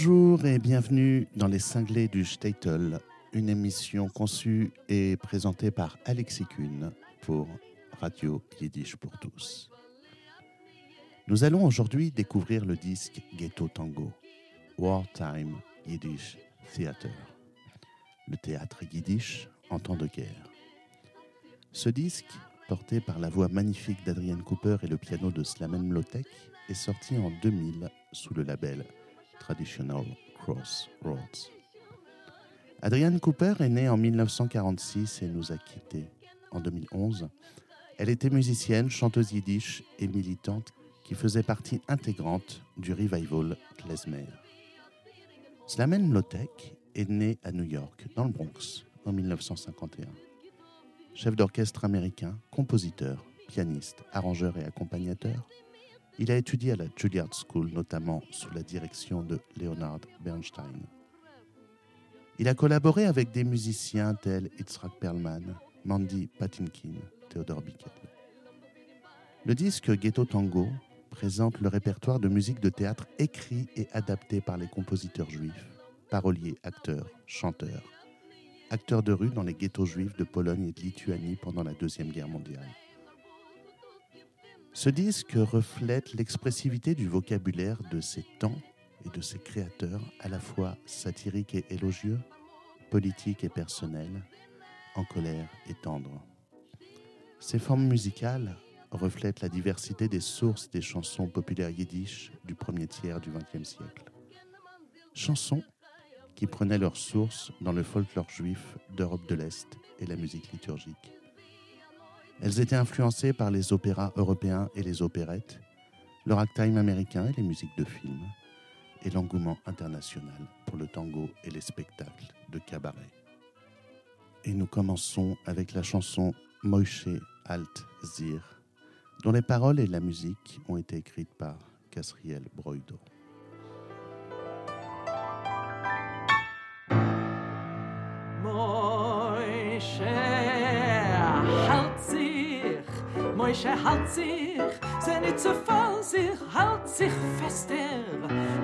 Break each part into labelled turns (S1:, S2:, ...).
S1: Bonjour et bienvenue dans les cinglés du Statel, une émission conçue et présentée par Alexis Kuhn pour Radio Yiddish pour tous. Nous allons aujourd'hui découvrir le disque Ghetto Tango, Wartime Yiddish Theater, le théâtre yiddish en temps de guerre. Ce disque, porté par la voix magnifique d'Adrienne Cooper et le piano de Slamen Mlotek, est sorti en 2000 sous le label Traditional Crossroads. Adrienne Cooper est née en 1946 et nous a quittés en 2011. Elle était musicienne, chanteuse yiddish et militante qui faisait partie intégrante du revival klezmer. Slamen Mlotek est né à New York, dans le Bronx, en 1951. Chef d'orchestre américain, compositeur, pianiste, arrangeur et accompagnateur, il a étudié à la Juilliard School, notamment sous la direction de Leonard Bernstein. Il a collaboré avec des musiciens tels Itzrak Perlman, Mandy Patinkin, Theodore Bickel. Le disque Ghetto Tango présente le répertoire de musique de théâtre écrit et adapté par les compositeurs juifs, paroliers, acteurs, chanteurs, acteurs de rue dans les ghettos juifs de Pologne et de Lituanie pendant la Deuxième Guerre mondiale. Ce disque reflète l'expressivité du vocabulaire de ces temps et de ses créateurs, à la fois satiriques et élogieux, politiques et personnels, en colère et tendres. Ces formes musicales reflètent la diversité des sources des chansons populaires yiddish du premier tiers du XXe siècle. Chansons qui prenaient leur source dans le folklore juif d'Europe de l'Est et la musique liturgique. Elles étaient influencées par les opéras européens et les opérettes, le ragtime américain et les musiques de films, et l'engouement international pour le tango et les spectacles de cabaret. Et nous commençons avec la chanson Moïse Alt Zir, dont les paroles et la musique ont été écrites par Casriel Broido.
S2: Moische halt sich, zu sich, halt sich fester.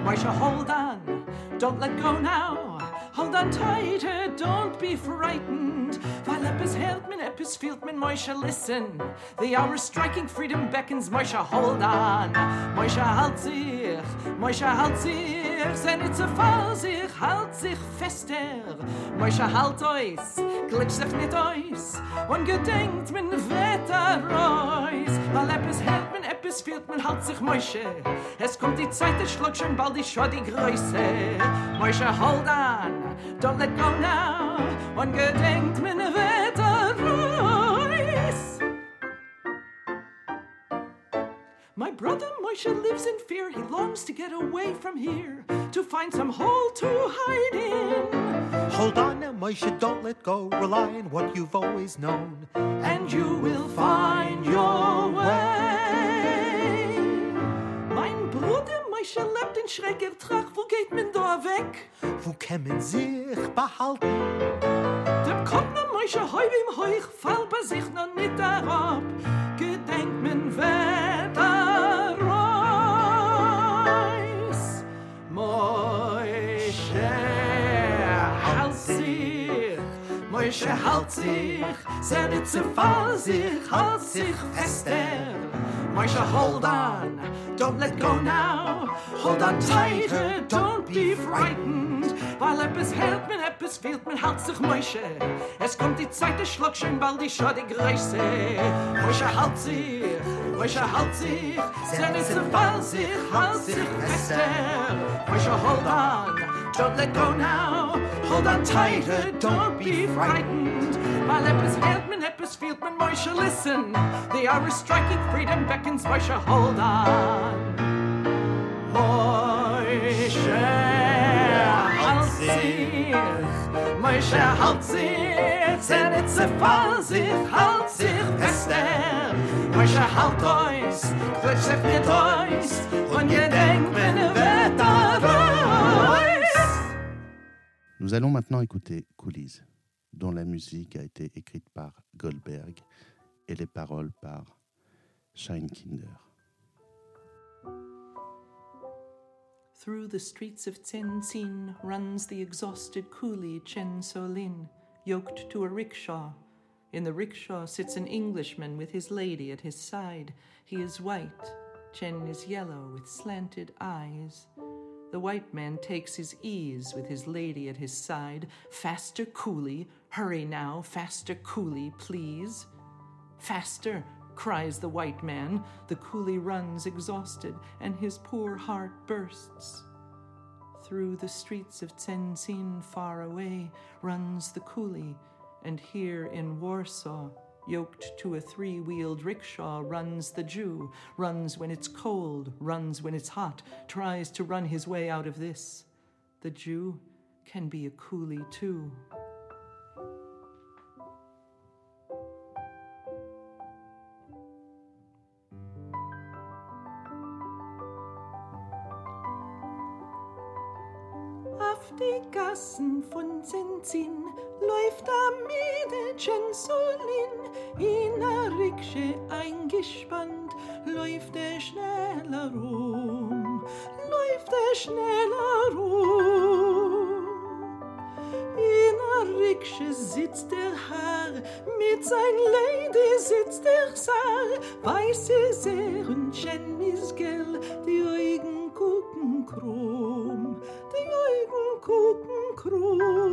S2: Moische hold on, don't let go now. Hold on tighter, don't be frightened. Weil etwas hält min, etwas fehlt min, Moische listen. The hour striking freedom beckons, Moische hold on. Moische halt sich, Moische halt sich, sei nicht zu voll sich, halt sich fester. Moische halt euch, glitsch sich nicht euch. Und gedenkt min Wetter reus. Weil etwas hält min, etwas fehlt min, halt sich Moische. Es kommt die Zeit, es schluckt schon bald die Schau die Größe. Moische hold on, don't let go now. Und gedenkt min Wetter brother Moshe lives in fear. He longs to get away from here, to find some hole to hide in.
S3: Hold on now, Moshe, don't let go. Rely on what you've always known.
S2: And you will find your way. Mein Bruder Moshe lebt in schräger Tracht. Wo geht man da weg?
S3: Wo kämen sich behalten?
S2: Dem kommt noch Moshe heu im Heuch, fall bei sich noch nicht herab. Moshe halt sich, sei nicht zu fall sich, halt sich fester. Moshe hold on, don't let go now, hold on tighter, don't be frightened. Weil etwas hält mir, etwas fehlt mir, halt sich Moshe. Es kommt die Zeit, der Schluck schon bald die Schau die Größe. Moshe halt sich, Moshe halt sich, sei nicht zu fall sich, halt sich fester. Moshe hold on, don't let go now, hold on tighter, don't be frightened. My mir, etwas fehlt mir, Moshe listen. The hour is striking, freedom beckons, Moshe hold on. Moshe halt sich, Moshe halt sich, sei nicht zu fall sich, halt sich fester. Moshe halt euch, sich nicht euch, und ihr denkt, wenn ihr
S1: Nous allons maintenant écouter Coulisses, dont la musique a été écrite par Goldberg et les paroles par Scheinkinder.
S2: Through the streets of Tenzin runs the exhausted coolie Chen Solin, yoked to a rickshaw. In the rickshaw sits an Englishman with his lady at his side. He is white. Chen is yellow with slanted eyes. The white man takes his ease with his lady at his side. Faster, coolie, hurry now, faster, coolie, please. Faster, cries the white man. The coolie runs exhausted, and his poor heart bursts. Through the streets of Tsensin far away, runs the coolie, and here in Warsaw, yoked to a three wheeled rickshaw, runs the Jew, runs when it's cold, runs when it's hot, tries to run his way out of this. The Jew can be a coolie too. Auf die Gassen von Senzin läuft am Mädchen Solin, in a Riksche eingespannt, läuft er schneller rum, läuft er schneller rum. In a Riksche sitzt der Herr, mit sein Lady sitzt der Saar, weiße sehr und ist gell, die Augen gucken krumm, die Augen gucken krumm.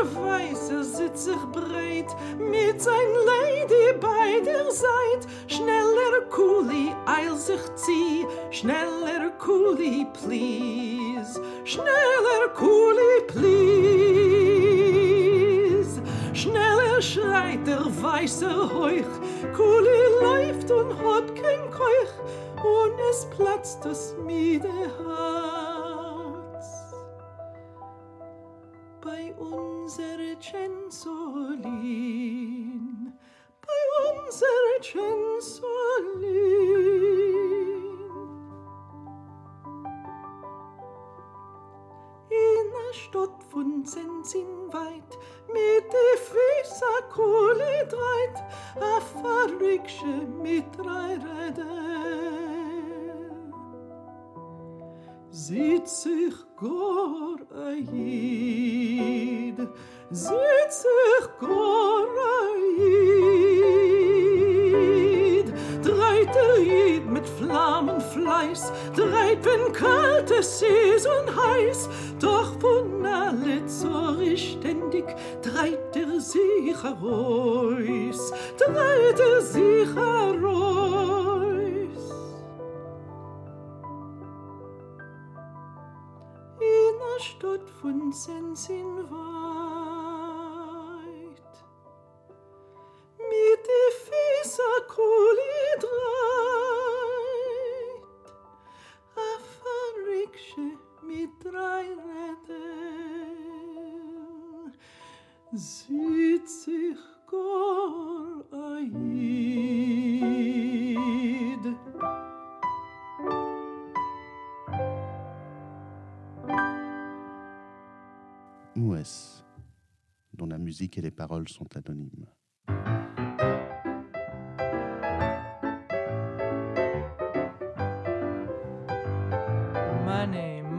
S2: Und der Weiße sitzt sich breit, mit sein Lady bei der Seite. Schneller, Kuli, eil sich zieh, schneller, Kuli, please. Schneller, Kuli, please. Schneller schreit der Weiße heuch, Kuli läuft und hat kein Keuch, und es platzt das Miede. De Füße Kohle dreit, a Verrücksche mit drei Rädern. Sieht sich gar a Jid, sieht sich gar a Jid. Dreit der Jid mit Flammenfleiß, dreit, wenn kalt es ist und heiß, doch von alle Zorri ständig dreit er sich heraus, dreit er sich heraus. in der Stadt von Sensin weit. Mit die Füße Kuli Zitzich
S1: est-ce dont la musique et les paroles sont anonymes?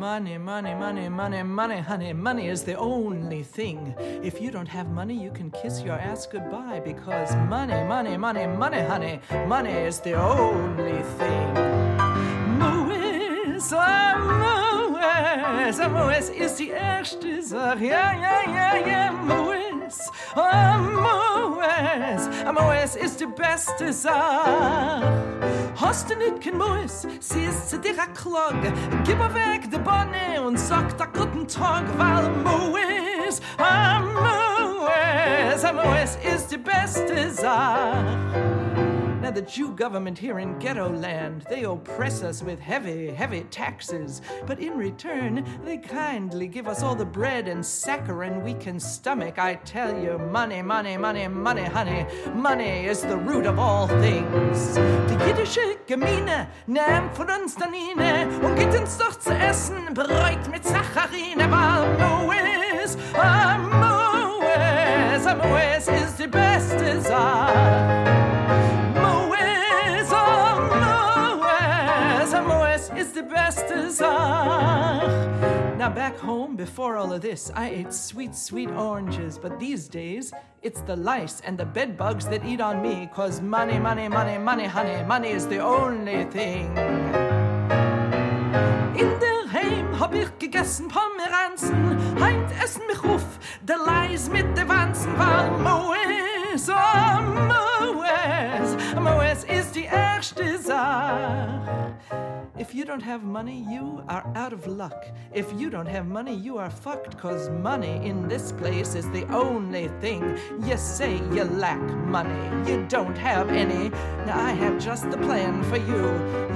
S2: Money, money, money, money, money, honey. Money is the only thing. If you don't have money, you can kiss your ass goodbye because money, money, money, money, honey. Money is the only thing. Moes, ah, Moes, ah, Moes ist die erste Sache. Ja, ja, ja, ja, Moes, ah, Moes, Moes ist die beste Sache. Hast du nicht kein Moes, sie ist zu dir a Klog. Gib weg de Bonne und sag da guten Tag, weil Moes, Moes, Moes ist die beste Sache. Now, the Jew government here in ghetto land, they oppress us with heavy, heavy taxes. But in return, they kindly give us all the bread and saccharin we can stomach. I tell you, money, money, money, money, honey. Money is the root of all things. Die jiddische Gemeine nimmt von uns Danine und gibt uns doch zu essen, Brot mit Sacharine, weil Moes, Moes, Moes ist die beste Sache. Now, back home, before all of this, I ate sweet, sweet oranges, but these days, it's the lice and the bed bugs that eat on me, cause money, money, money, money, honey, money is the only thing. In der Heim hab ich gegessen Pomeranzen, heint essen mich ruf, der Leis mit de Wanzen war Moes, oh Moes, Moes ist die erste Sache. If you don't have money, you are out of luck. If you don't have money, you are fucked, cause money in this place is the only thing. You say you lack money, you don't have any. Now I have just the plan for you.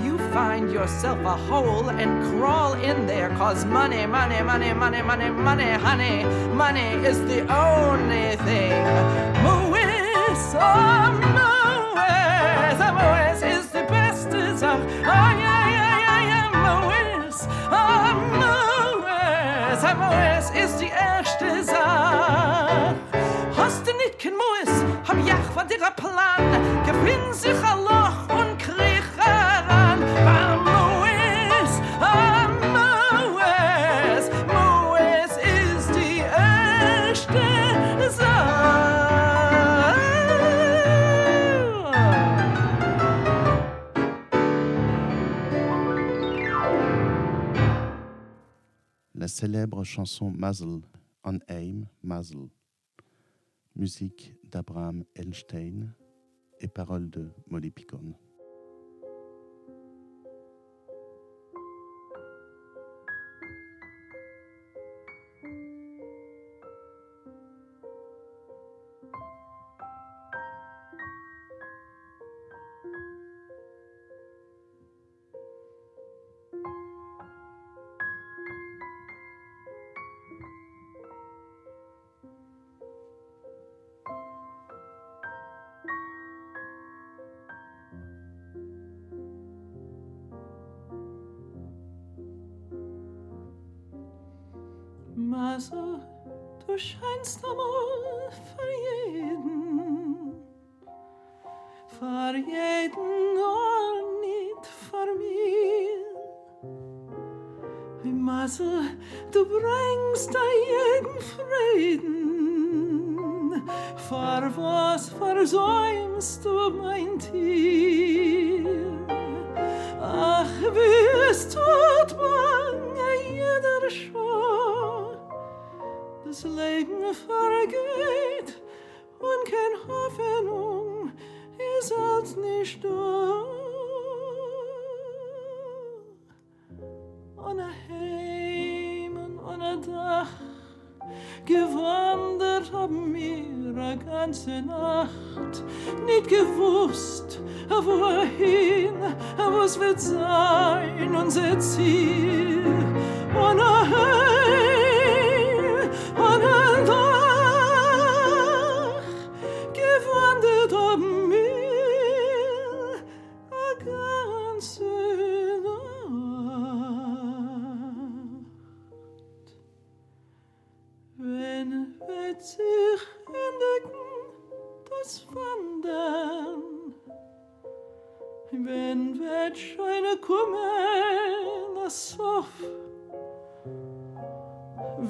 S2: You find yourself a hole and crawl in there, cause money, money, money, money, money, money, honey, money is the only thing. Moes, oh, Moes, ist die erste Sache. Hast du nicht kein Moes, hab ich von dir ein Plan, gewinn sich ein Loch
S1: célèbre chanson Mazel, On Aim, Mazel, musique d'Abraham Einstein et paroles de Molly Picon.
S2: Masse, du scheinst einmal für jeden, für jeden und nicht für mir. Wie Masse, du bringst da jeden Frieden, für was versäumst du mein Tier? Ach, wie es tut bange Leben vergeht und kein Hoffnung ist als nicht da. Ohne Heim und ohne Dach gewandert haben wir a ganze Nacht, nicht gewusst, wohin, was wird sein unser Ziel. Ohne Heim, În scheine eine kummen asof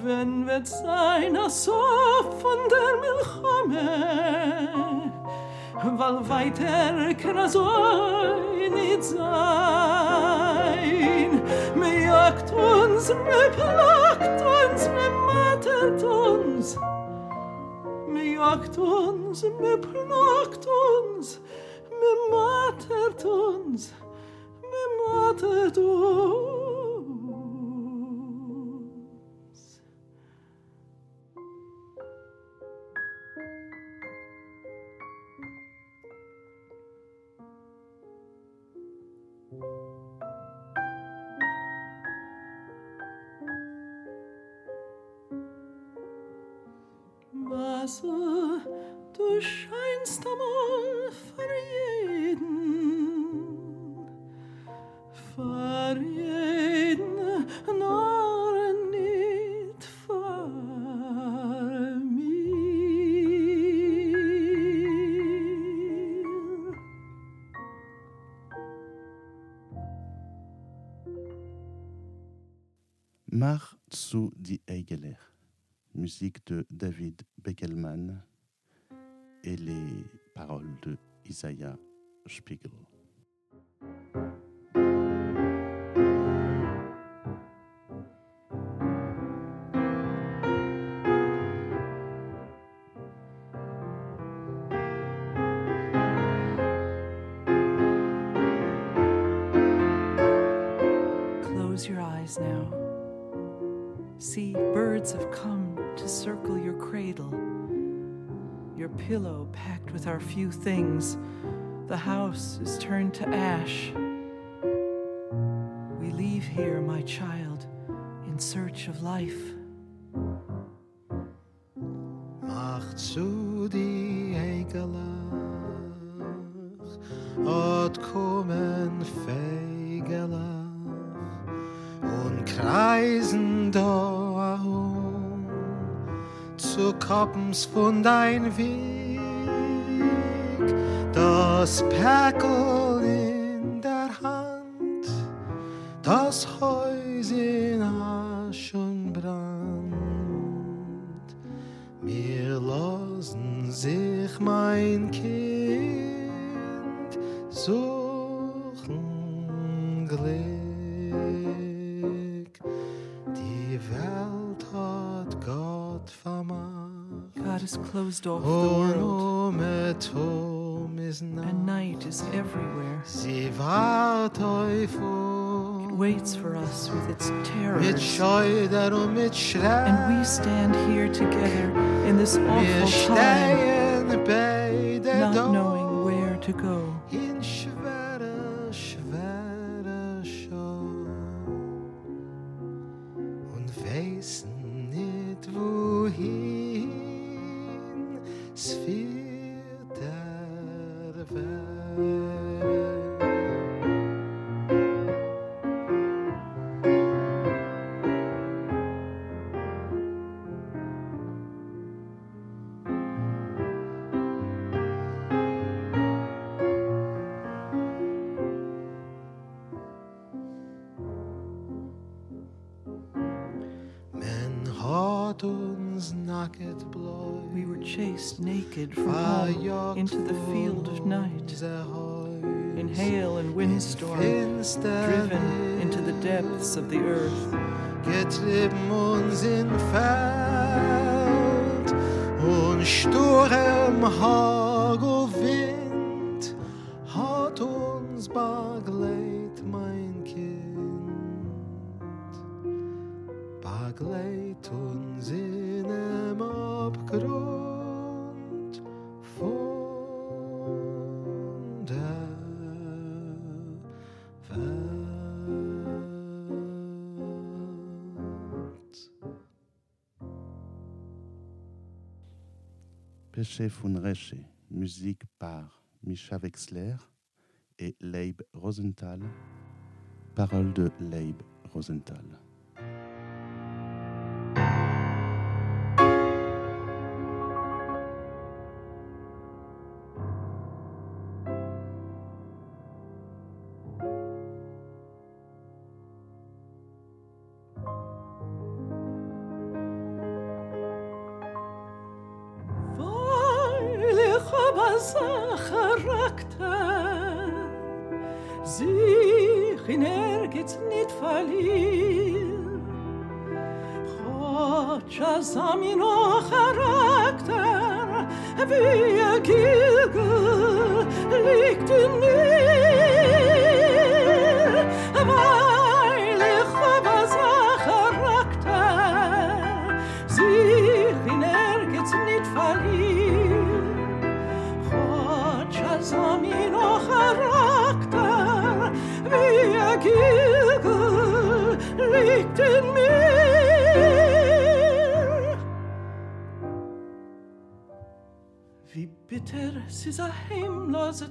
S2: Wenn wird sein asof von der Milchome Weil weiter kann azoi nicht sein. Me jagt uns, me plagt uns, me matet uns. Me jagt uns, me plagt uns, matert uns, mir matert uns. Was
S1: de David Beckelman et les paroles de Isaiah Spiegel.
S2: Pillow packed with our few things. The house is turned to ash. We leave here, my child, in search of life.
S3: Mach zu die Eigelach, od kommen Feigelach und kreisen da herum zu Koppens von dein Weg, das Päckel in der Hand, das Haus in Asch und Brand. Mir lassen sich mein Kind suchen Glück. Die Welt hat Gott vermacht.
S2: God has closed off the oh, is everywhere.
S3: Sie wart euch
S2: It waits for us with its terrors. And we stand here together in this awful time, not knowing where to go. We were chased naked from home into the field of night, in hail and windstorm, driven into the depths of the earth.
S3: getrieben uns in Feld und Sturm,
S1: Funreche, musique par Misha Wexler et Leib Rosenthal, paroles de Leib Rosenthal.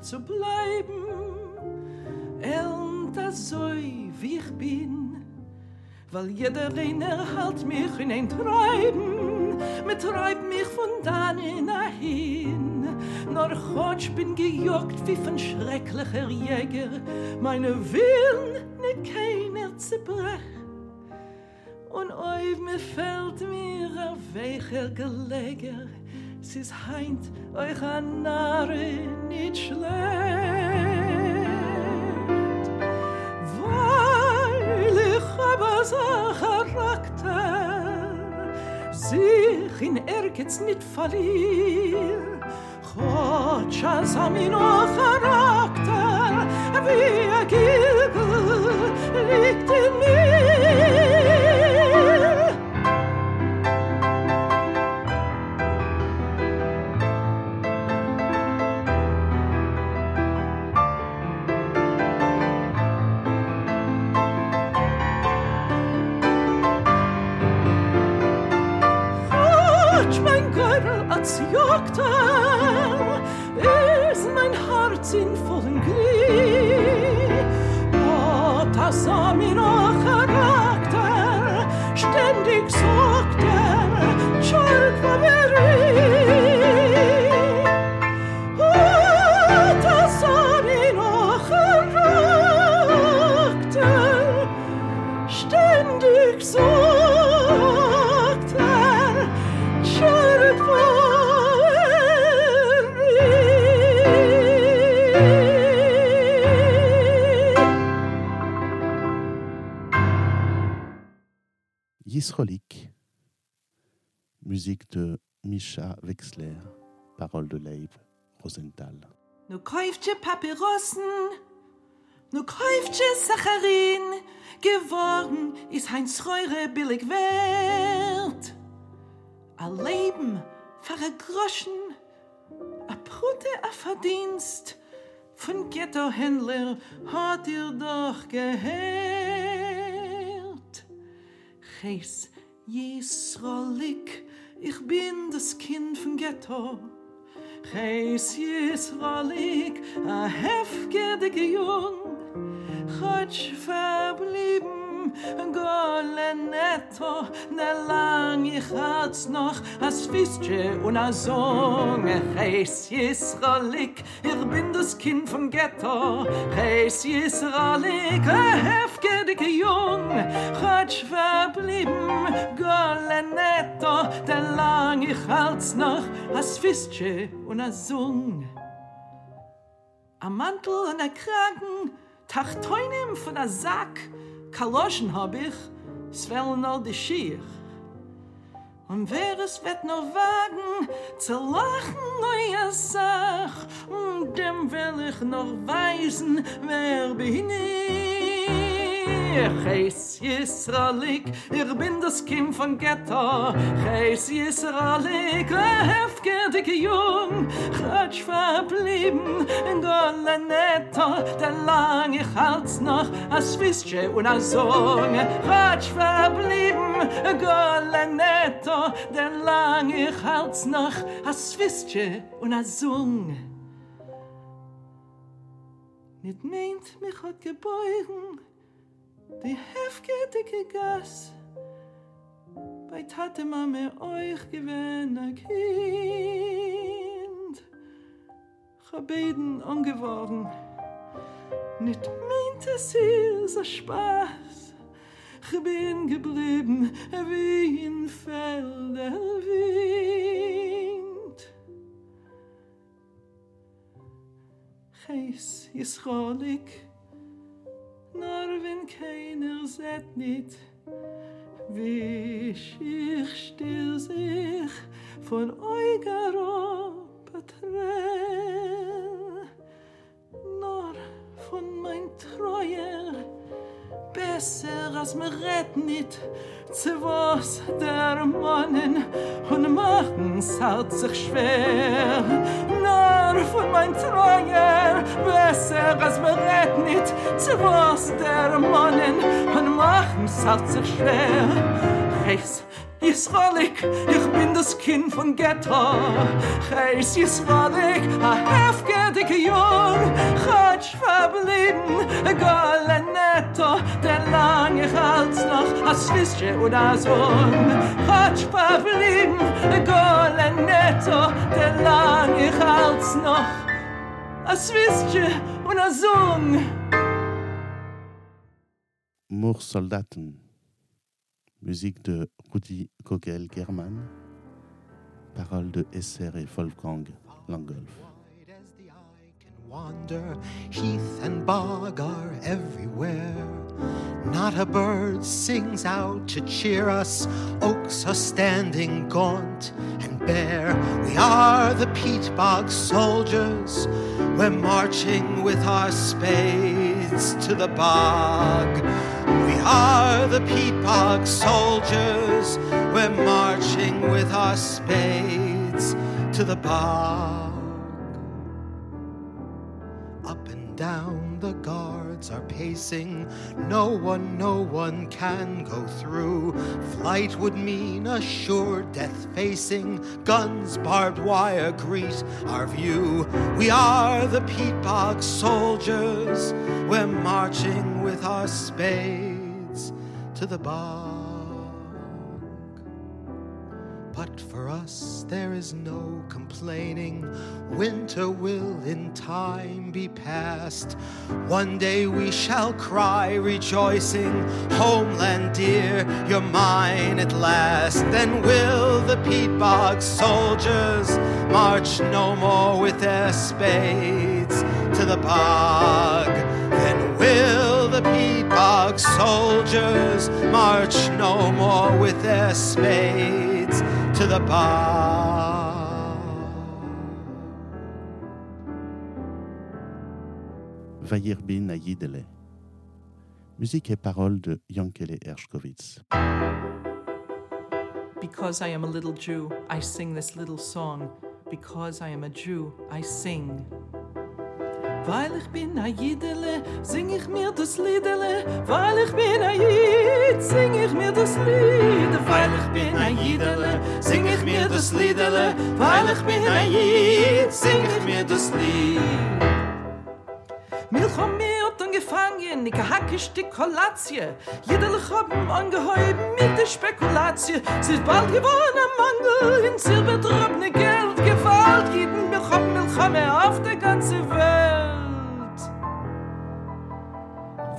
S2: Zu bleiben, und so wie ich bin. Weil jeder einer halt mich in ein Treiben, mit treibt mich von dann in hin. Nur Gott bin gejuckt wie von schrecklicher Jäger, meine Willen nicht keiner zerbrech. Und oiv mir fällt mir a weicher Geleger, es ist heint euch an Nare nicht schlecht. Weil ich aber so Charakter, sich in Ergetz nicht verlier, Chotsch als am in o Charakter, wie a Gilgel liegt in mir. Als Jagdteil, ist mein Herz in vollen Glied. Er oh, das sah mir
S1: Yisrolik. Musique de Misha Wexler. Paroles de Leib Rosenthal.
S2: Nu kauftje Papyrossen, nu kauftje Sacharin, geworden ist Heinz Reure billig wert. A Leben a Groschen, a Brute a Verdienst, von Ghetto-Händler hat ihr doch gehört. Gees Jesrolik, ich bin das Kind von Ghetto. Gees Jesrolik, a heftige Jung. Chodź verblieben, gole netto, ne lang ich hat's noch, as wisstje und a Song. Gees Jesrolik, ich bin das Kind vom Ghetto. Gees Jesrolik, a heftige Jung. Chodź verblieben, gole netto, ne lang ich hat's noch, as wisstje und a Song. A Mantel und a Kragen, Tachtoinim von a Sack, Kaloschen hab ich, swellen all de Schier. Und wer es wird noch wagen, zu lachen euer Sach, und dem will ich noch weisen, wer bin ich. Geis Yisraelik, ich bin das Kind von Ghetto. Geis Yisraelik, a heftige Jung, Chatsch verblieben in Gola Netto, der lang ich halt's noch, as Wische und a Song. Chatsch verblieben in Gola Netto, der lang ich halt's noch, as Wische und a Song. Nit meint mich hat die heftige Gas. Bei Tate Mame euch gewinn a Kind. Beten angeworfen. Nit meint es ist a Spaß. Ich bin geblieben wie in Felder Wind. Geis is Nur wenn keiner seht nit, wie ich still sich von eurer Patrell. Nur von mein Treuer, besser als mir red nit, zu was der Mannen und machen's halt sich schwer. Nur von mein Treuer, besser als red nit, zu was der Mannen und machen's halt sich schwer. Reis Yisraelik, ich bin das Kind von Ghetto. Reis Yisraelik, a heftige Jung, Chatsch verblieben, a golle Netto, der lang ich als noch a Swissche oder Sohn. Chatsch verblieben, a golle Netto, der lang ich als noch a Swissche oder Sohn.
S1: Mursoldaten. Musique de Rudi Kogel-German. Paroles de Esser et Wolfgang
S3: Langhoff. Wander, heath and bog are everywhere. Not a bird sings out to cheer us. Oaks are standing gaunt and bare. We are the peat bog soldiers. We're marching with our spades to the bog. We are the peat bog soldiers. We're marching with our spades to the bog. Up and down the are pacing. No one, no one can go through. Flight would mean a sure death facing. Guns, barbed wire greet our view. We are the peat bog soldiers. We're marching with our spades to the bog. But for us, there is no complaining. Winter will in time be past. One day we shall cry, rejoicing, Homeland dear, you're mine at last. Then will the peat bog soldiers march no more with their spades to the bog. Then will the peat bog soldiers march no more with their spades to the bog.
S1: Vayirbin à Yidele. Musique et paroles de Yankele Ershkovitz.
S2: Because I am a little Jew, I sing this little song. Because I am a Jew, I sing. Weil ich bin a Jidele, sing ich mir das Liedele. Weil ich bin a Jid, sing ich mir das Lied. Weil ich bin a Jidele, sing ich mir das Liedele. Weil ich bin a Jid, sing ich mir das Lied. Milchom mir hat angefangen, ich hacke Stück Kolatie. Jederlich haben angehäuben mit der Spekulatie. Sie ist bald geworden am Mangel, in silbertrobne Geld gefällt. Jeden Milchom, Milchom auf der ganzen Welt.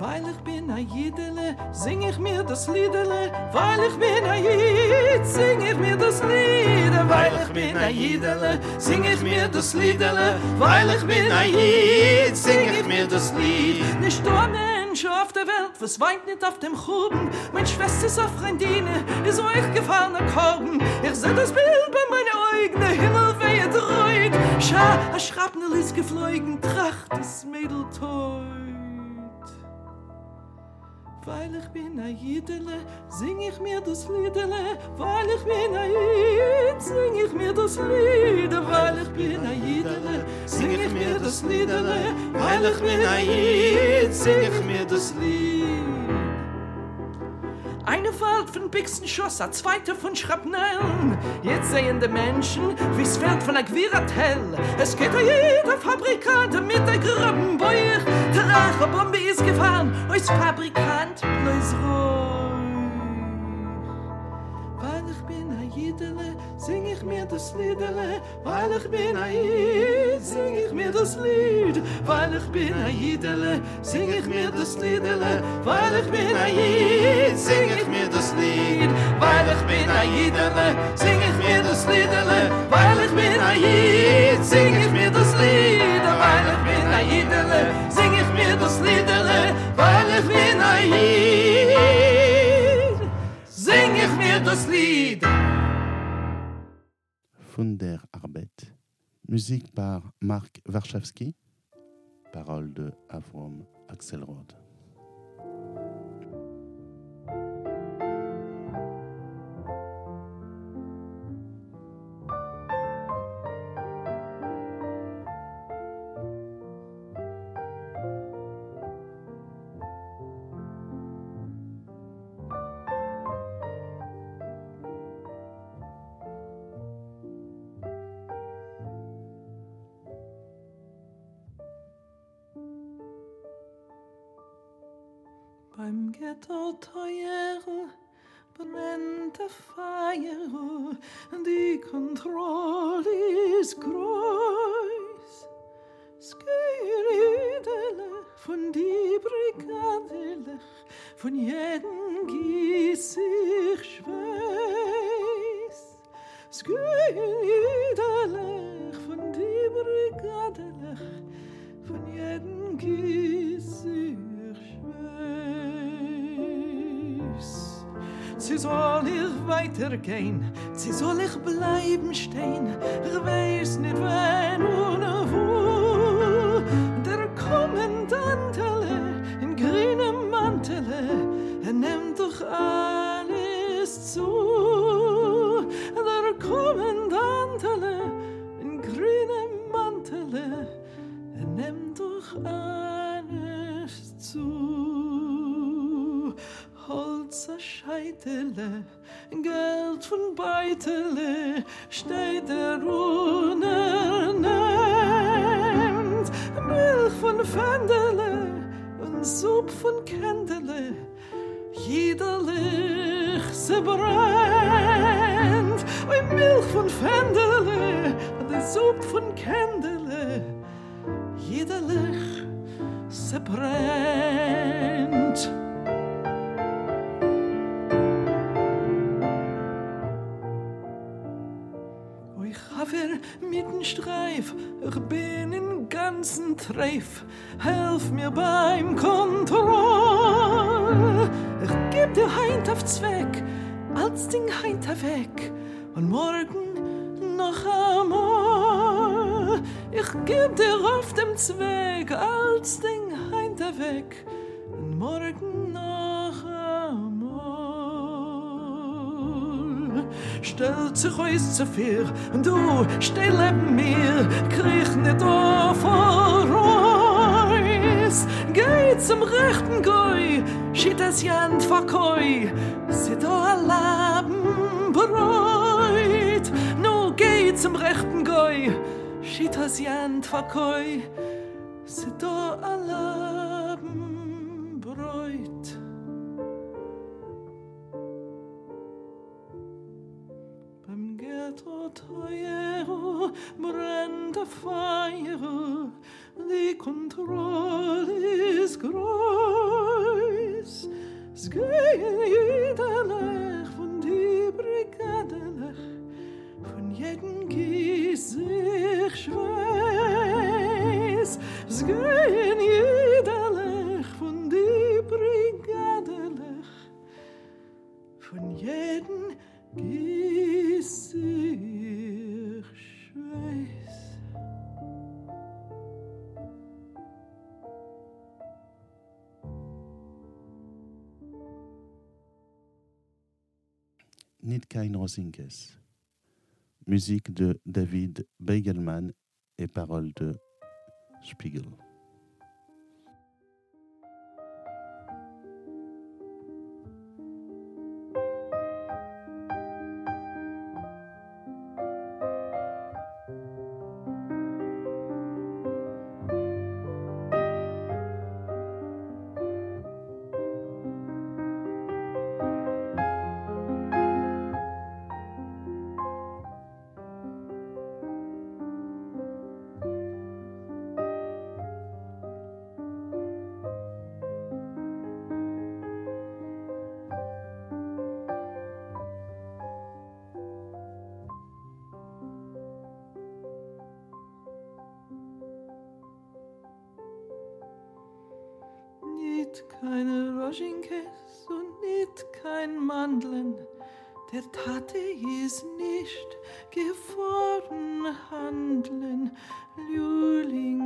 S2: Weil ich bin a Jidele, sing ich mir das Liedele. Weil ich bin a Jid, sing ich mir das Lied. Weil ich bin a Jidele, sing ich mir das Liedele. Weil ich bin a Jid, sing ich mir das Lied. Nicht nur Mensch auf der Welt, was weint nicht auf dem Gruben. Mein Schwester ist auf Freundine, ist euch gefallener Korben. Ich seh das Bild bei meinen Augen, der Himmel weht reut. Schau, a Schrapnel ist geflogen, tracht das Mädel teut. Weil ich bin a Jidele, sing ich mir das Liedele. Weil ich bin a Jid, sing ich mir das Lied. Weil ich bin a Jidele, sing ich mir das Liedele. Weil ich bin a Jid, sing ich mir das Lied. Eine fällt von Bixenschuss, a zweite von Schrapnellen. Jetzt sehen die Menschen, wie's fällt von a Gwiratel. Es geht a jeder Fabrikant mit der Grabbenbeuer. Der Rachebombe ist gefahren, als Fabrikant bloß ruhig. Weil ich bin a Jidele, sing ich mir das Liedele. Weil ich bin a Jid, sing ich mir das Lied. Weil ich bin a Jidele, sing ich mir das Liedele. Weil ich bin a Jid, sing ich mir das Lied. Weil ich bin a Jidele, sing ich mir das Liedele. Weil ich bin a Jid, sing ich mir das Lied. Jidele, sing ich mir das Liedele. Weil ich bin a Jid, sing ich mir das Lied.
S1: Von der Arbeit. Musique par Marc Warszawski. Paroles de Avrom Axelrod.
S2: etter tøyere brente feirer, de kontrollis kreuz. Skyrydelig von die brigadelig, von jeden gissig schweiß. Skyrydelig von die brigadelig, von jeden ich sie soll ich weitergehen, sie soll ich bleiben stehen, ich weiß nicht wann und wo. Der Kommandantele in grünem Mantele, er nimmt doch alles zu. Der Kommandantele in grünem Mantele, er nimmt doch alles zu. Holzer Scheitele, Geld von Beitele, steht der unernemmt. Milch von Fendele und Sup von Kendele, jederlich se brennt. Oi Milch von Fendele und der von Kendele, jederlich se brennt. Habe mitten Streif, ich bin in ganzen Treff, helf mir beim Kontroll. Ich geb dir heint auf Zweck, als Ding heint weg, und morgen noch einmal. Ich geb dir auf dem Zweck, als Ding heint weg, und morgen Stellt sich uns zu viel, und du steh neben mir, krieg nicht auf Reus. Geh zum rechten Goi, schiet das Jand verkoi, sie da Laben bereut. Nu geh zum rechten Goi, schiet das Jand verkoi, sie da Laben Ghetto Teuer brennt der Feier, die Kontrolle ist groß. Es gehen jederlich von die Brigadelech, von jedem Gesicht Schweiß. Es gehen jederlich von die Brigadelech, von jedem Gesicht
S1: Nidkein Rosinkes. Musique de David Beigelman et paroles de Spiegel.
S2: Keine Roschinkes und nicht kein Mandeln. Der Tate ist nicht geworden handeln. Lülinge,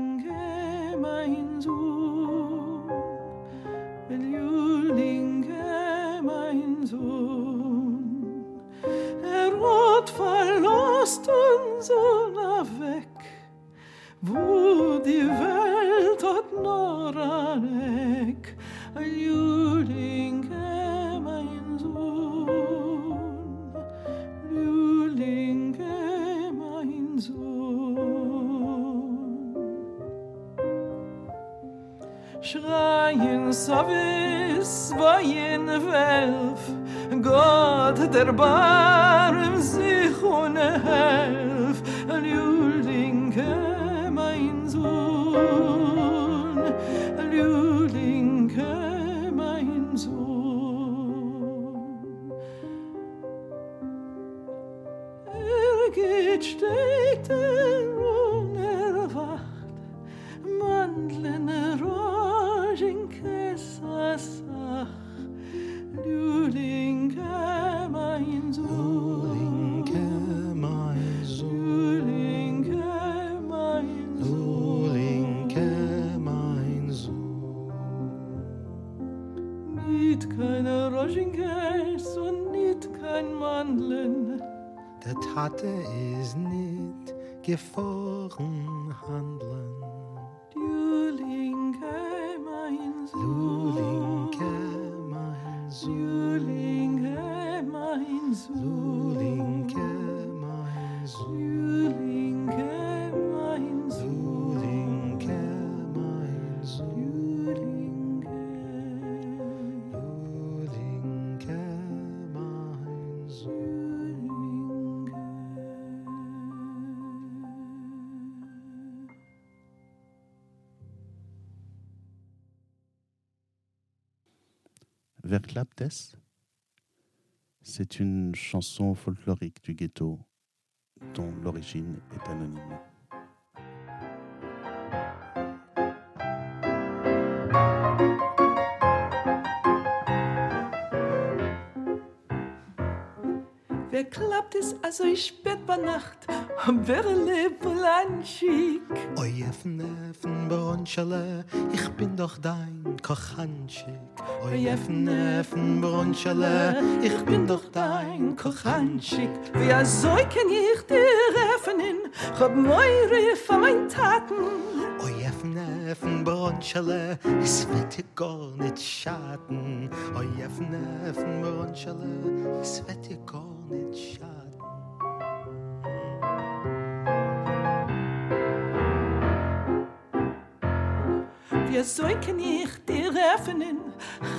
S2: Er geht, steigt er und er wacht, Mandeln,
S3: hatte is nit gefahren.
S1: han C'est une chanson folklorique du ghetto dont l'origine est anonyme.
S2: Wer klappt es also spät bei Nacht am Berle Blanchik?
S3: Oy Neffen Bronchele, ich bin doch dein Kochanschik. Oy Neffen Bronchele, ich bin doch dein Kochanschik.
S2: Wer soll kenn ich dir öffnen? Hab meure von mein Taten.
S3: Oy Neffen Bronchele, es wird dir gar nicht schaden. Oy Neffen Bronchele, es wird dir gar nicht schaden.
S2: Wer soll kenn ich dir öffnen?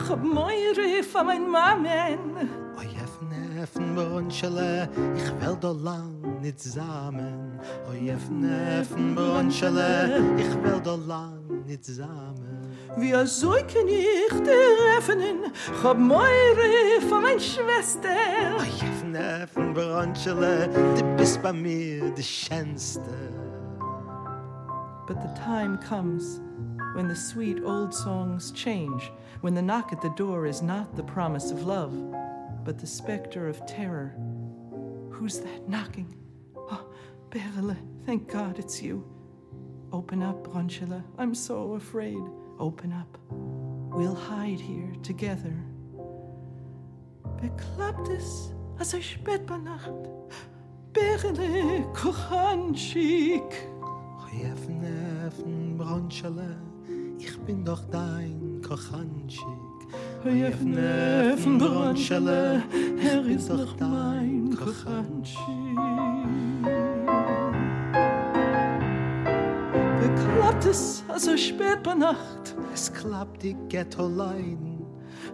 S2: Hab meure von mein Mamen.
S3: Oy Neffen Bronchele, ich will da lang nicht zusammen. Oy Neffen Bronchele, ich will da lang nicht zusammen.
S2: Wer soll kenn ich dir öffnen? Hab meure von mein Schwester.
S3: Oy Neffen Bronchele, du bist bei mir die Schönste.
S2: But the time comes when the sweet old songs change, when the knock at the door is not the promise of love, but the specter of terror. Who's that knocking? Oh, Berle, thank God it's you. Open up, Bronchilla. I'm so afraid. Open up. We'll hide here together. Beklappt als spät bei Nacht. Berle, Kochanschik.
S3: Oy Neffen Bronchele, ich bin doch dein Kochanschik.
S2: Oy Neffen Bronchele, er ist doch mein Kochanschik. Beklappt es, also spät bei Nacht,
S3: Es klappt die Ghetto-Leiden,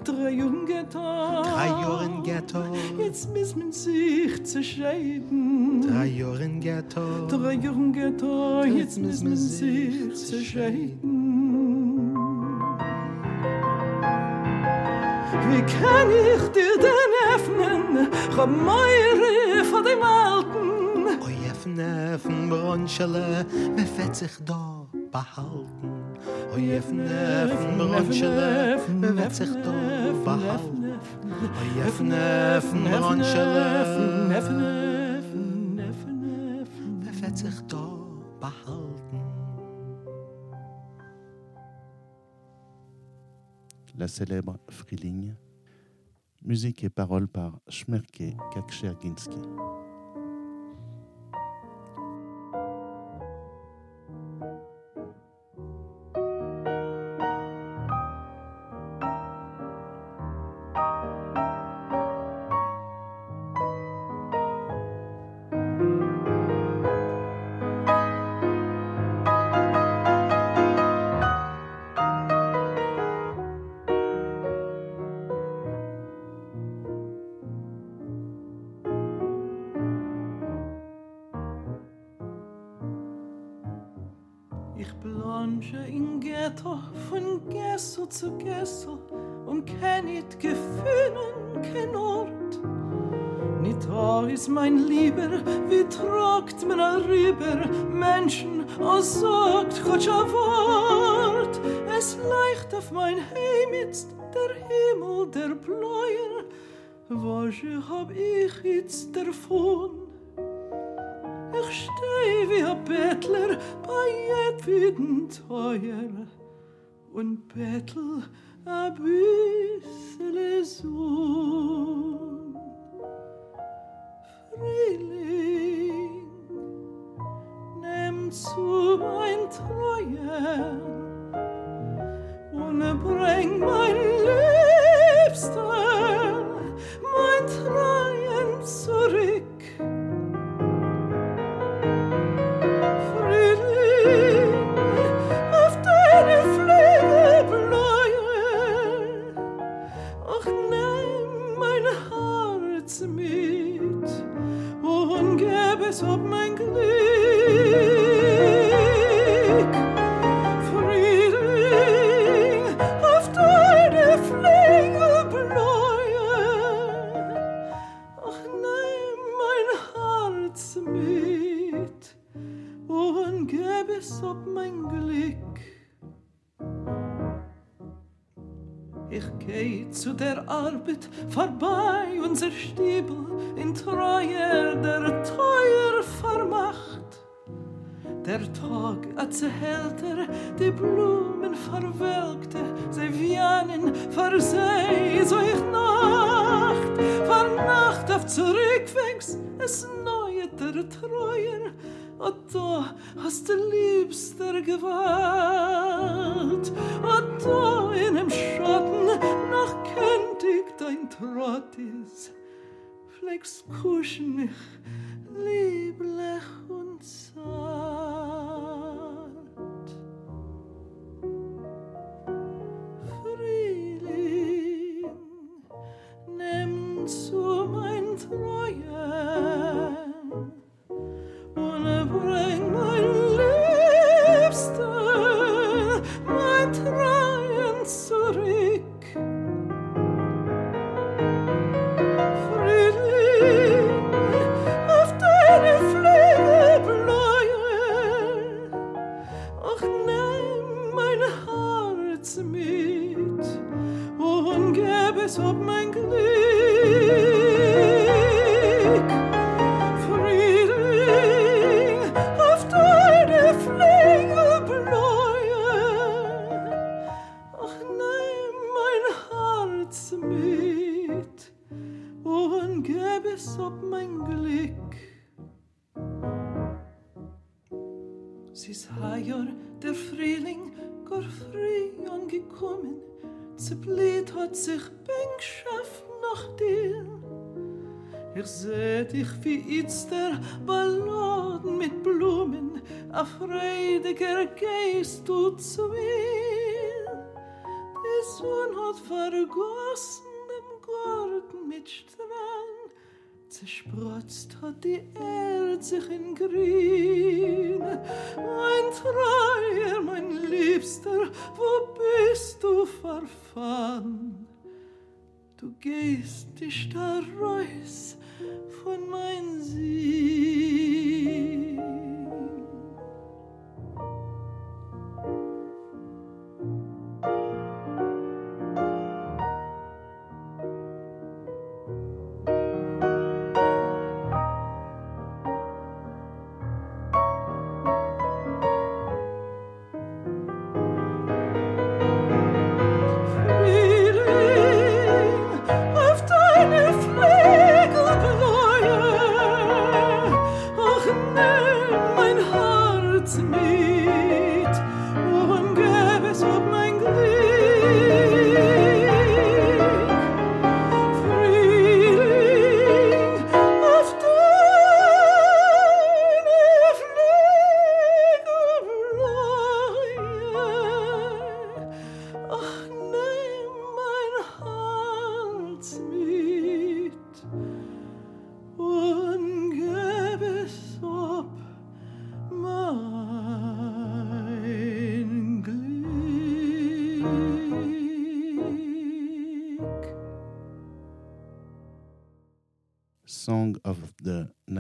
S2: drei Junge da.
S3: drei in Ghetto,
S2: Jetzt müssen wir sich zu scheiden.
S3: drei in Ghetto.
S2: Drei Junge da, jetzt müssen wir sich zu Wie kann ich dir denn öffnen? Komm meure von dem Alten.
S3: Oi öffne von Bronschele, befett sich da behalten. Oi öffne von Bronschele, befett sich da behalten. Oi öffne von Bronschele, befett sich da behalten.
S1: La célèbre Freeling, musique et paroles par Shmerke Kakcherginski.
S2: Der Bläuer. Was hab ich jetzt davon? Ich steh wie ein Bettler bei jedem Teuer und bettel a bissele Sohn. Frühling, nimm zu mein Treue und bring mein Liebster, mein Treuen zurück. Arbeit vorbei, unser Stiebel in Treuer der Teuer vermacht. Der Tag hat zerhälter, die Blumen verwelkte, sie wienen vor sei, so ich Nacht, vor Nacht auf zurückwächst, es neue der Treuer, und da hast du liebster gewahrt, und da in dem Schatten noch kennt ich dein Trottis, flex kuschen mich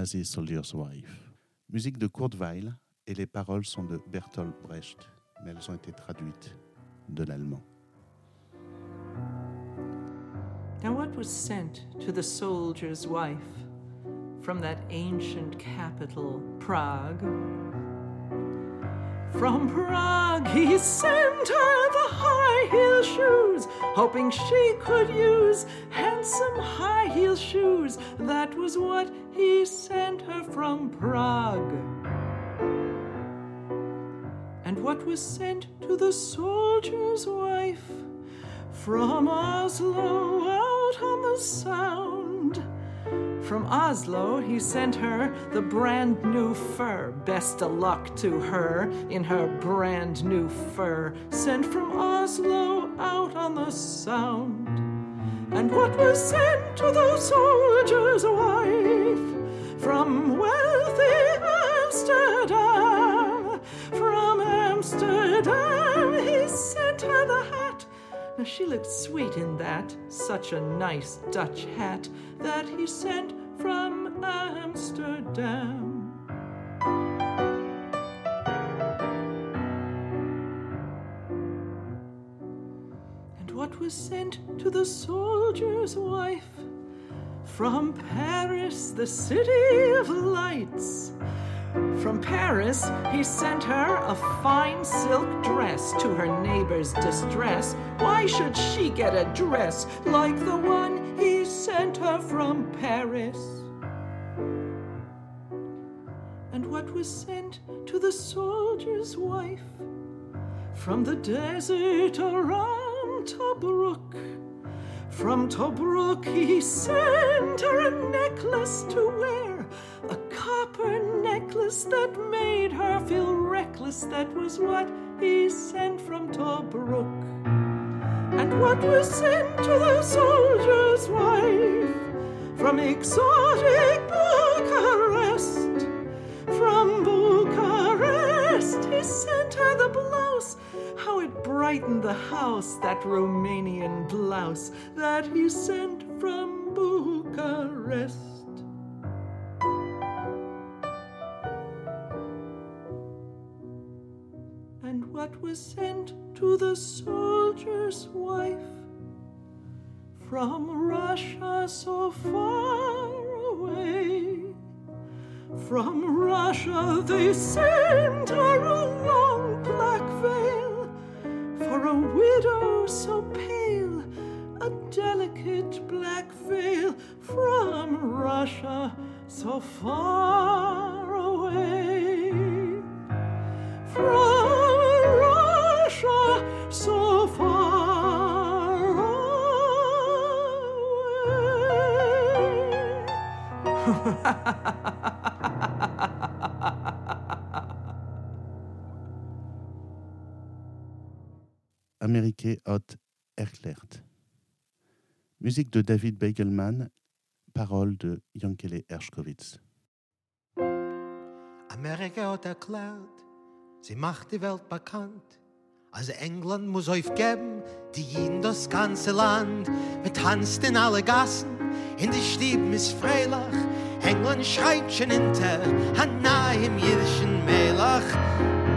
S1: Nazi Soldier's Wife. Musique de Kurt Weill et les paroles sont de Bertolt Brecht, mais elles ont été traduites de l'allemand.
S2: Now, what was sent to the soldier's wife from that ancient capital, Prague? From Prague, he sent her the high heel shoes, hoping she could use handsome high heel shoes. That was what he sent her from Prague. And what was sent to the soldier's wife from Oslo out on the Sound? From Oslo, he sent her the brand new fur. Best of luck to her in her brand new fur. Sent from Oslo out on the Sound. And what was sent to the soldier's wife from wealthy Amsterdam? From Amsterdam, he sent her the hat. Now she looked sweet in that, such a nice Dutch hat that he sent from Amsterdam. Was sent to the soldier's wife from Paris, the city of lights? From Paris, he sent her a fine silk dress to her neighbor's distress. Why should she get a dress like the one he sent her from Paris? And what was sent to the soldier's wife from the desert around Tobruk? From Tobruk, he sent her a necklace to wear, a copper necklace that made her feel reckless. That was what he sent from Tobruk. And what was sent to the soldier's wife from exotic Bucharest? It brightened the house, that Romanian blouse that he sent from Bucharest. And what was sent to the soldier's wife from Russia so far away? From Russia they sent her a long black veil for a widow so pale, a delicate black veil from Russia so far away. From Russia so far away.
S1: Amérique Hot Erklert. Musique de David Begelman, paroles de Yankele Erschkowitz.
S3: Amerika hat erklärt, sie macht die Welt bekannt. Also England muss aufgeben, die Jeden das ganze Land. Wir tanzt in alle Gassen, in die Stieben ist Freilach. England schreibt schon hinter, an nahe im jüdischen Melach.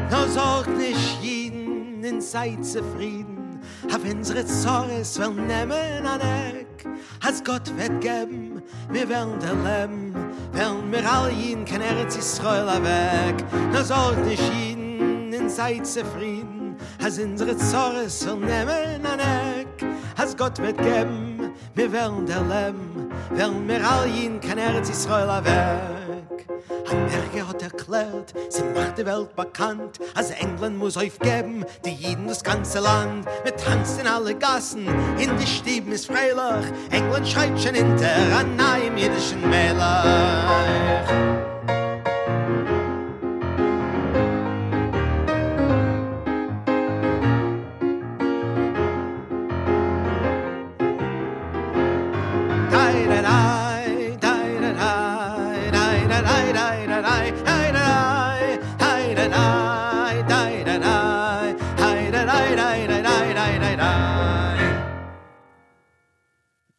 S3: No sorgt nicht jeden, in seid zufrieden, hab unsere Zorres vernehmen an Eck. Als Gott wird geben, wir werden der Leben, werden wir all jeden kein Erz Israel weg. Na sollt nicht jeden, in seid zufrieden, als unsere Zorres vernehmen an Eck. Als Gott wird geben, wir werden der Leben, werden wir all jeden kein Erz Israel weg. Amerika hat erklärt, sie macht die Welt bekannt, als England muss aufgeben, die Jeden das ganze Land. Wir tanzen in alle Gassen, in die Stieben ist Freilach, England schreit schon hinter an einem jüdischen Melach.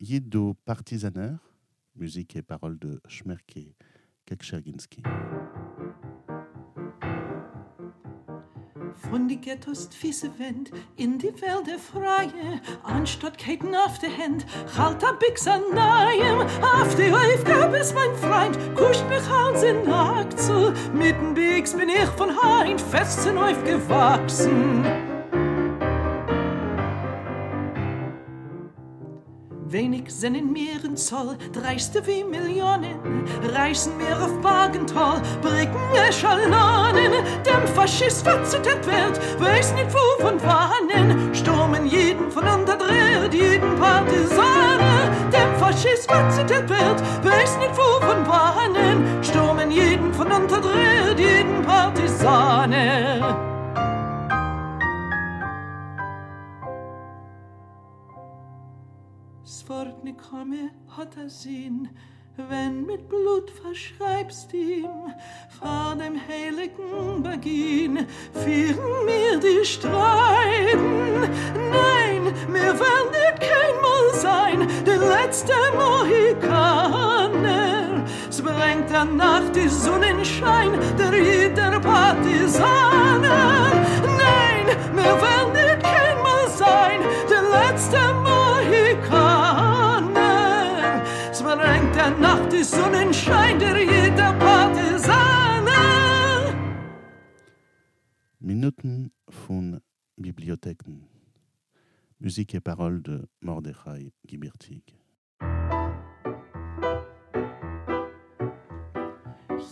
S1: Yido Partisaner, musique et paroles de Schmerke Kekcherginski.
S2: Von die Ghettos fiese Wind in die Wälder freie, anstatt Keten auf der Hand, halt a Bix an Neiem, auf die Aufgabe ist mein Freund, kuscht mich aus in Nackt zu, mitten Bix bin ich von Hein fest in Euf gewachsen. Wenig sind in mir in Zoll, dreiste wie Millionen, reißen mir auf Wagentoll, bricken Echalonen, dem Faschist verzittert wird, weiß nicht wo von Fahnen, stürmen jeden von unterdreht, jeden Partisane, dem Faschist verzittert wird, weiß nicht wo von Fahnen, stürmen jeden von unterdreht, jeden Partisane. Komme, hat er sehen, wenn mit Blut verschreibst ihm, vor dem heiligen Beginn, führen mir die Streiten. Nein, mir werden nicht keinmal sein, der letzte Mohikaner. Es bringt dann nach die Sonnenschein, der jeder Partisaner. Nein, mir werden Sonnenschein, der.
S1: Minuten von Bibliotheken. Musique et paroles de Mordechai.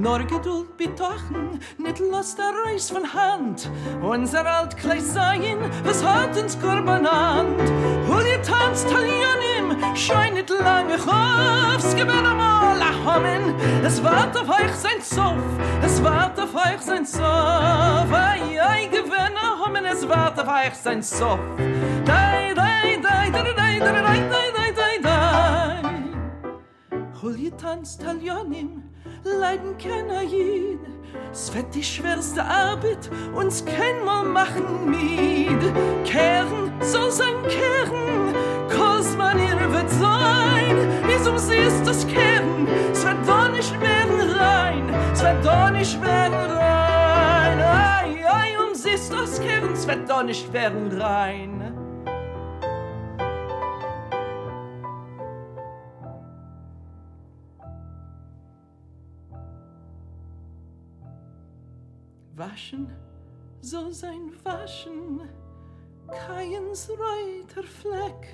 S2: Nur Geduld betochen, nicht los der Reis von Hand. Unser alt Kleid sein, was hat uns Korbanant? Hol ihr tanzt Talionim, schein nicht lange Chofs, gewinn einmal a Hommen. Es wart auf euch sein Sof, es wart auf euch sein Sof. Ei, ei, gewinn a Hommen, es wart auf euch sein Sof. Dei, dei, dei, dei, dei, dei, dei, dei, dei, dei, dei. Hol ihr tanzt Talionim, leiden keiner jed. Es wird die schwerste Arbeit, uns kein mal machen mied. Kehren soll sein Kehren, kos man ihr wird sein. Wieso siehst das Kehren? Es wird doch nicht werden rein, es wird doch nicht werden rein. Ei, ei, um siehst das Kehren, es wird doch nicht werden rein. Waschen soll sein Waschen, keins reuter Fleck.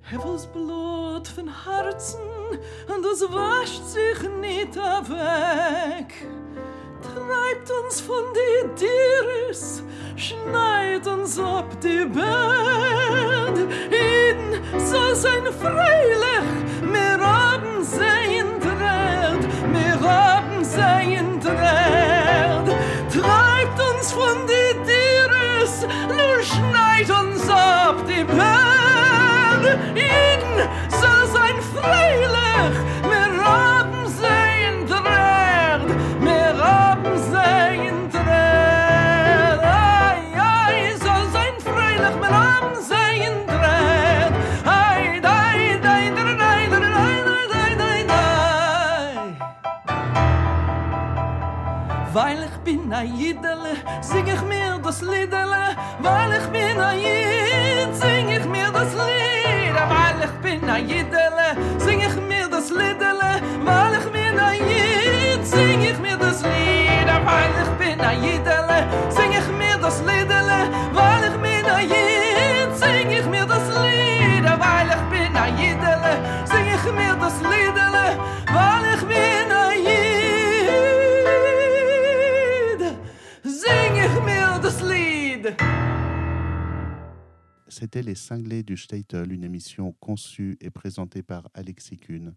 S2: Hevels Blut von Herzen, und es wascht sich nicht weg. Treibt uns von die Dieres, schneit uns ab die Band. Eden soll sein freilich, wir haben sein Dreht, wir haben sein Dreht. Treibt uns von die Dieres, nur schneit uns ab die Band. Eden soll sein freilich, bin a Jidele, sing ich mir das Liedele. Weil ich bin a Jid, sing ich mir das Lied. Weil ich bin a Jidele,
S1: C'était Les Cinglés du Statel, une émission conçue et présentée par Alexis Kuhn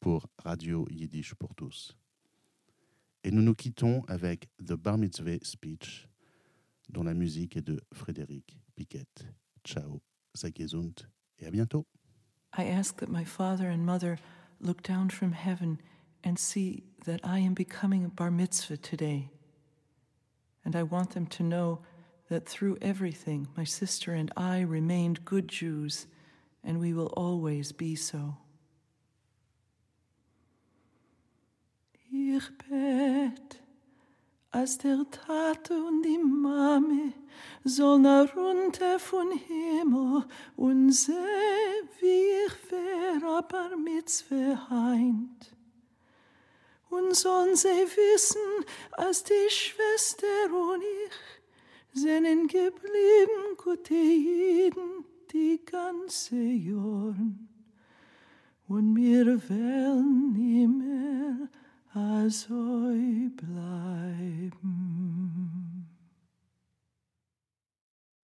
S1: pour Radio Yiddish pour tous. Et nous nous quittons avec The Bar Mitzvah Speech, dont la musique est de Frédéric Piquet. Ciao, Zagezunt et à bientôt.
S2: I ask that my father and mother look down from heaven and see that I am becoming a bar mitzvah today. And I want them to know that through everything, my sister and I remained good Jews, and we will always be so. ich bett, als der Tate und die Mame sollen runter von Himmel und seh, wie ich wär aber mit heint. Und sollen sie wissen, als die Schwester und ich sind geblieben, gute Jeden, die ganze Jorn. Und mir wollen nimmer als eu bleib.